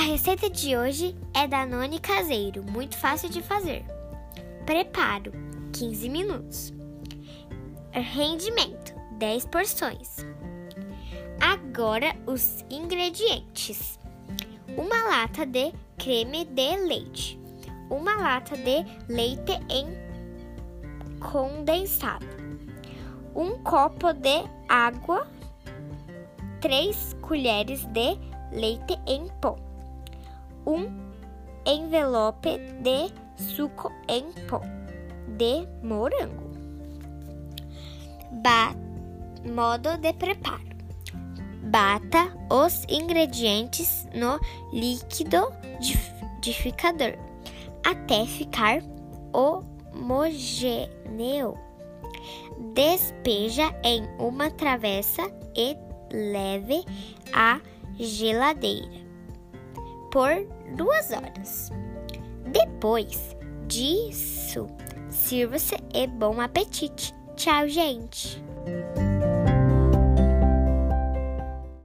receita de hoje é Danone caseiro, muito fácil de fazer. Preparo: 15 minutos. Rendimento: 10 porções. Agora os ingredientes: uma lata de creme de leite, uma lata de leite em condensado, um copo de água, 3 colheres de leite em pó, um envelope de suco em pó de morango. Ba modo de preparo. Bata os ingredientes no liquidificador até ficar homogêneo. Despeja em uma travessa e leve à geladeira por duas horas. Depois disso, sirva-se e bom apetite! Tchau, gente!